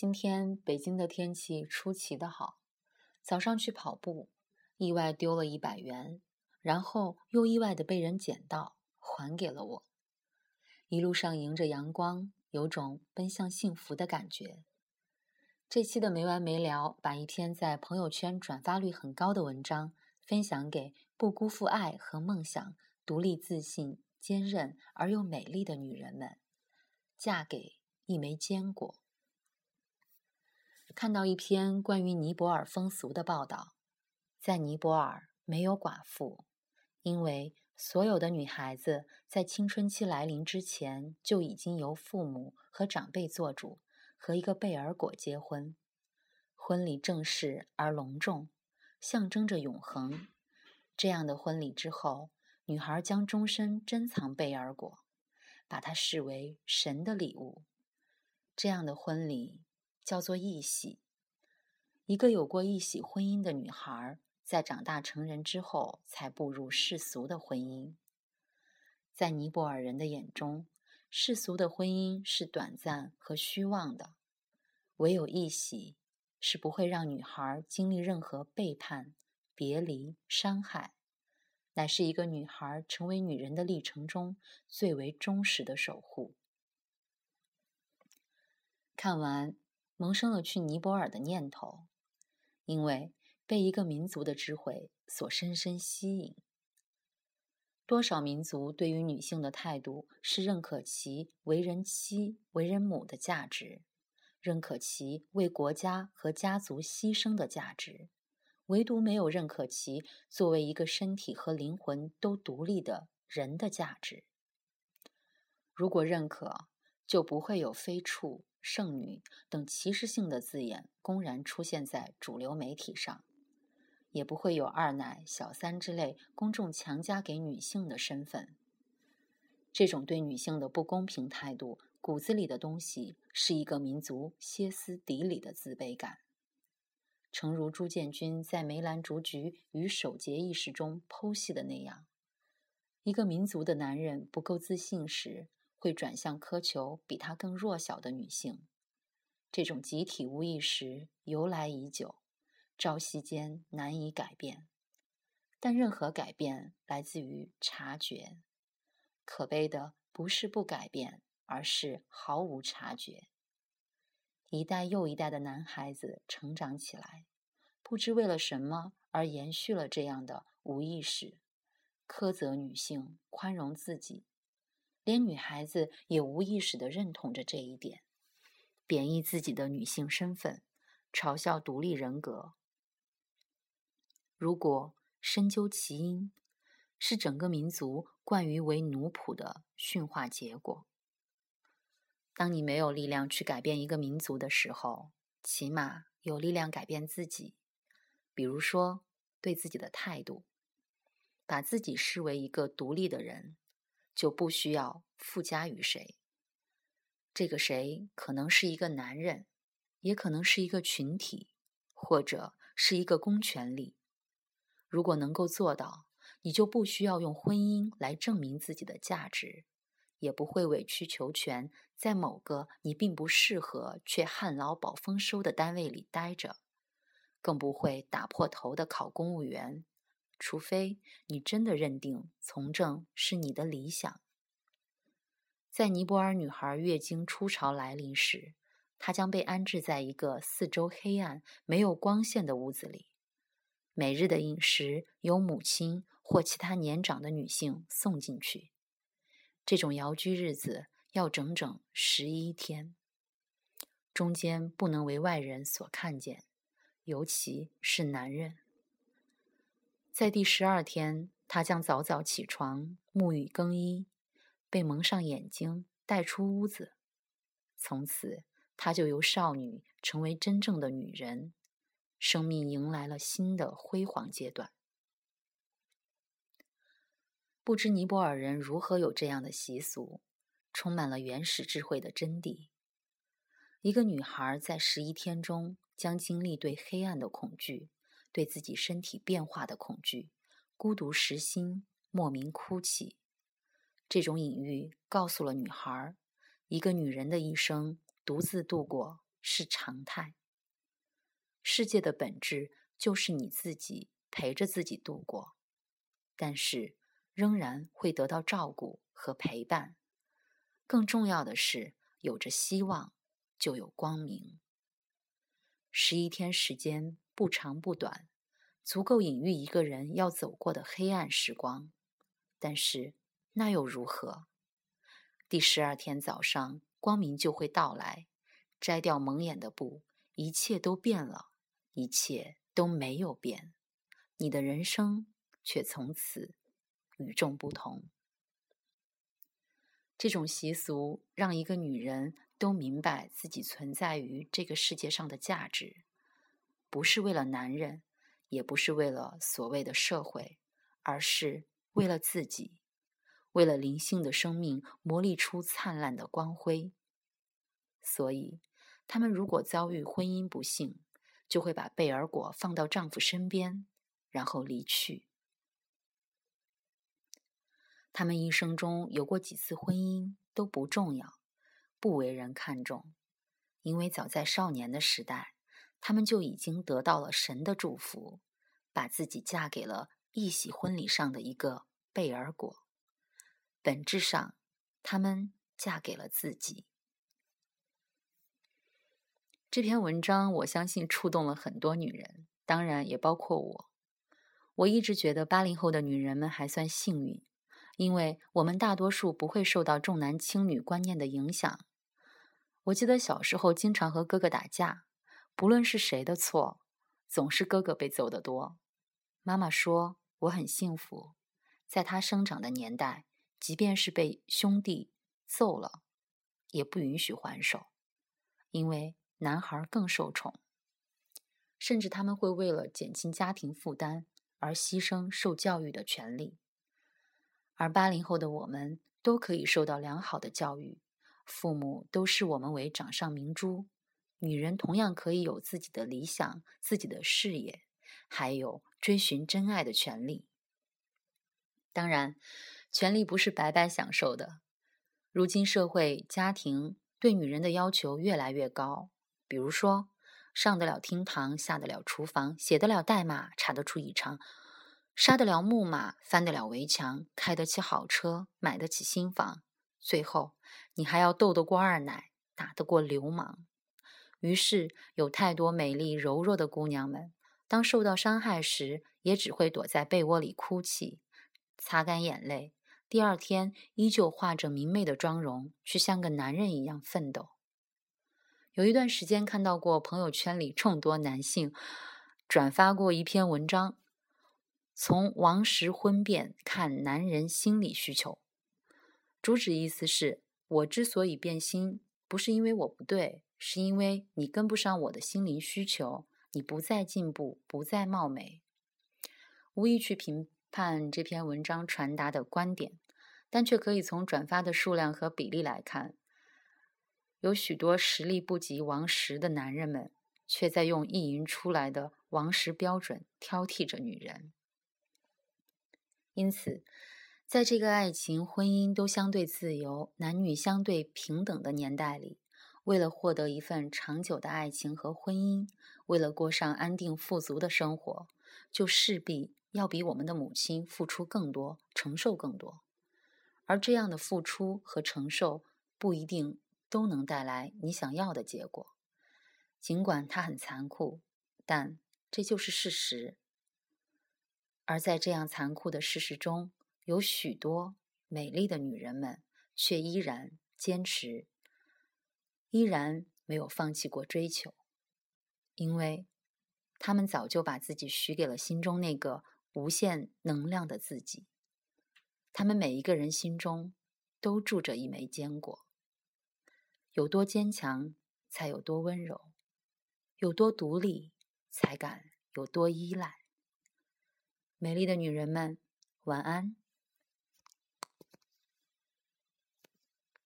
今天北京的天气出奇的好，早上去跑步，意外丢了一百元，然后又意外的被人捡到，还给了我。一路上迎着阳光，有种奔向幸福的感觉。这期的没完没了，把一篇在朋友圈转发率很高的文章分享给不辜负爱和梦想、独立自信、坚韧而又美丽的女人们。嫁给一枚坚果。看到一篇关于尼泊尔风俗的报道，在尼泊尔没有寡妇，因为所有的女孩子在青春期来临之前就已经由父母和长辈做主，和一个贝尔果结婚。婚礼正式而隆重，象征着永恒。这样的婚礼之后，女孩将终身珍藏贝尔果，把它视为神的礼物。这样的婚礼。叫做一喜，一个有过一喜婚姻的女孩，在长大成人之后，才步入世俗的婚姻。在尼泊尔人的眼中，世俗的婚姻是短暂和虚妄的，唯有一喜是不会让女孩经历任何背叛、别离、伤害，乃是一个女孩成为女人的历程中最为忠实的守护。看完。萌生了去尼泊尔的念头，因为被一个民族的智慧所深深吸引。多少民族对于女性的态度是认可其为人妻、为人母的价值，认可其为国家和家族牺牲的价值，唯独没有认可其作为一个身体和灵魂都独立的人的价值。如果认可，就不会有非处。剩女等歧视性的字眼公然出现在主流媒体上，也不会有二奶、小三之类公众强加给女性的身份。这种对女性的不公平态度，骨子里的东西是一个民族歇斯底里的自卑感。诚如朱建军在《梅兰竹菊与守节意识》中剖析的那样，一个民族的男人不够自信时。会转向苛求比他更弱小的女性，这种集体无意识由来已久，朝夕间难以改变。但任何改变来自于察觉，可悲的不是不改变，而是毫无察觉。一代又一代的男孩子成长起来，不知为了什么而延续了这样的无意识，苛责女性，宽容自己。连女孩子也无意识地认同着这一点，贬义自己的女性身份，嘲笑独立人格。如果深究其因，是整个民族惯于为奴仆的驯化结果。当你没有力量去改变一个民族的时候，起码有力量改变自己。比如说，对自己的态度，把自己视为一个独立的人。就不需要附加于谁。这个谁可能是一个男人，也可能是一个群体，或者是一个公权力。如果能够做到，你就不需要用婚姻来证明自己的价值，也不会委曲求全，在某个你并不适合却旱涝保丰收的单位里待着，更不会打破头的考公务员。除非你真的认定从政是你的理想，在尼泊尔女孩月经初潮来临时，她将被安置在一个四周黑暗、没有光线的屋子里，每日的饮食由母亲或其他年长的女性送进去。这种遥居日子要整整十一天，中间不能为外人所看见，尤其是男人。在第十二天，她将早早起床，沐浴更衣，被蒙上眼睛，带出屋子。从此，她就由少女成为真正的女人，生命迎来了新的辉煌阶段。不知尼泊尔人如何有这样的习俗，充满了原始智慧的真谛。一个女孩在十一天中将经历对黑暗的恐惧。对自己身体变化的恐惧，孤独时心，莫名哭泣。这种隐喻告诉了女孩，一个女人的一生独自度过是常态。世界的本质就是你自己陪着自己度过，但是仍然会得到照顾和陪伴。更重要的是，有着希望就有光明。十一天时间不长不短，足够隐喻一个人要走过的黑暗时光。但是那又如何？第十二天早上，光明就会到来。摘掉蒙眼的布，一切都变了，一切都没有变，你的人生却从此与众不同。这种习俗让一个女人都明白自己存在于这个世界上的价值，不是为了男人，也不是为了所谓的社会，而是为了自己。为了灵性的生命磨砺出灿烂的光辉，所以，他们如果遭遇婚姻不幸，就会把贝尔果放到丈夫身边，然后离去。他们一生中有过几次婚姻都不重要，不为人看重，因为早在少年的时代，他们就已经得到了神的祝福，把自己嫁给了一喜婚礼上的一个贝尔果。本质上，他们嫁给了自己。这篇文章，我相信触动了很多女人，当然也包括我。我一直觉得八零后的女人们还算幸运，因为我们大多数不会受到重男轻女观念的影响。我记得小时候经常和哥哥打架，不论是谁的错，总是哥哥被揍得多。妈妈说我很幸福，在他生长的年代。即便是被兄弟揍了，也不允许还手，因为男孩更受宠。甚至他们会为了减轻家庭负担而牺牲受教育的权利。而八零后的我们都可以受到良好的教育，父母都视我们为掌上明珠。女人同样可以有自己的理想、自己的事业，还有追寻真爱的权利。当然。权利不是白白享受的。如今社会、家庭对女人的要求越来越高，比如说，上得了厅堂，下得了厨房，写得了代码，查得出异常，杀得了木马，翻得了围墙，开得起好车，买得起新房，最后你还要斗得过二奶，打得过流氓。于是，有太多美丽柔弱的姑娘们，当受到伤害时，也只会躲在被窝里哭泣，擦干眼泪。第二天，依旧化着明媚的妆容，去像个男人一样奋斗。有一段时间，看到过朋友圈里众多男性转发过一篇文章，从王石婚变看男人心理需求。主旨意思是：我之所以变心，不是因为我不对，是因为你跟不上我的心灵需求，你不再进步，不再貌美。无意去评。判这篇文章传达的观点，但却可以从转发的数量和比例来看，有许多实力不及王石的男人们，却在用意淫出来的王石标准挑剔着女人。因此，在这个爱情、婚姻都相对自由、男女相对平等的年代里，为了获得一份长久的爱情和婚姻，为了过上安定富足的生活，就势必。要比我们的母亲付出更多，承受更多，而这样的付出和承受不一定都能带来你想要的结果。尽管它很残酷，但这就是事实。而在这样残酷的事实中，有许多美丽的女人们却依然坚持，依然没有放弃过追求，因为他们早就把自己许给了心中那个。无限能量的自己，他们每一个人心中都住着一枚坚果。有多坚强，才有多温柔；有多独立，才敢有多依赖。美丽的女人们，晚安。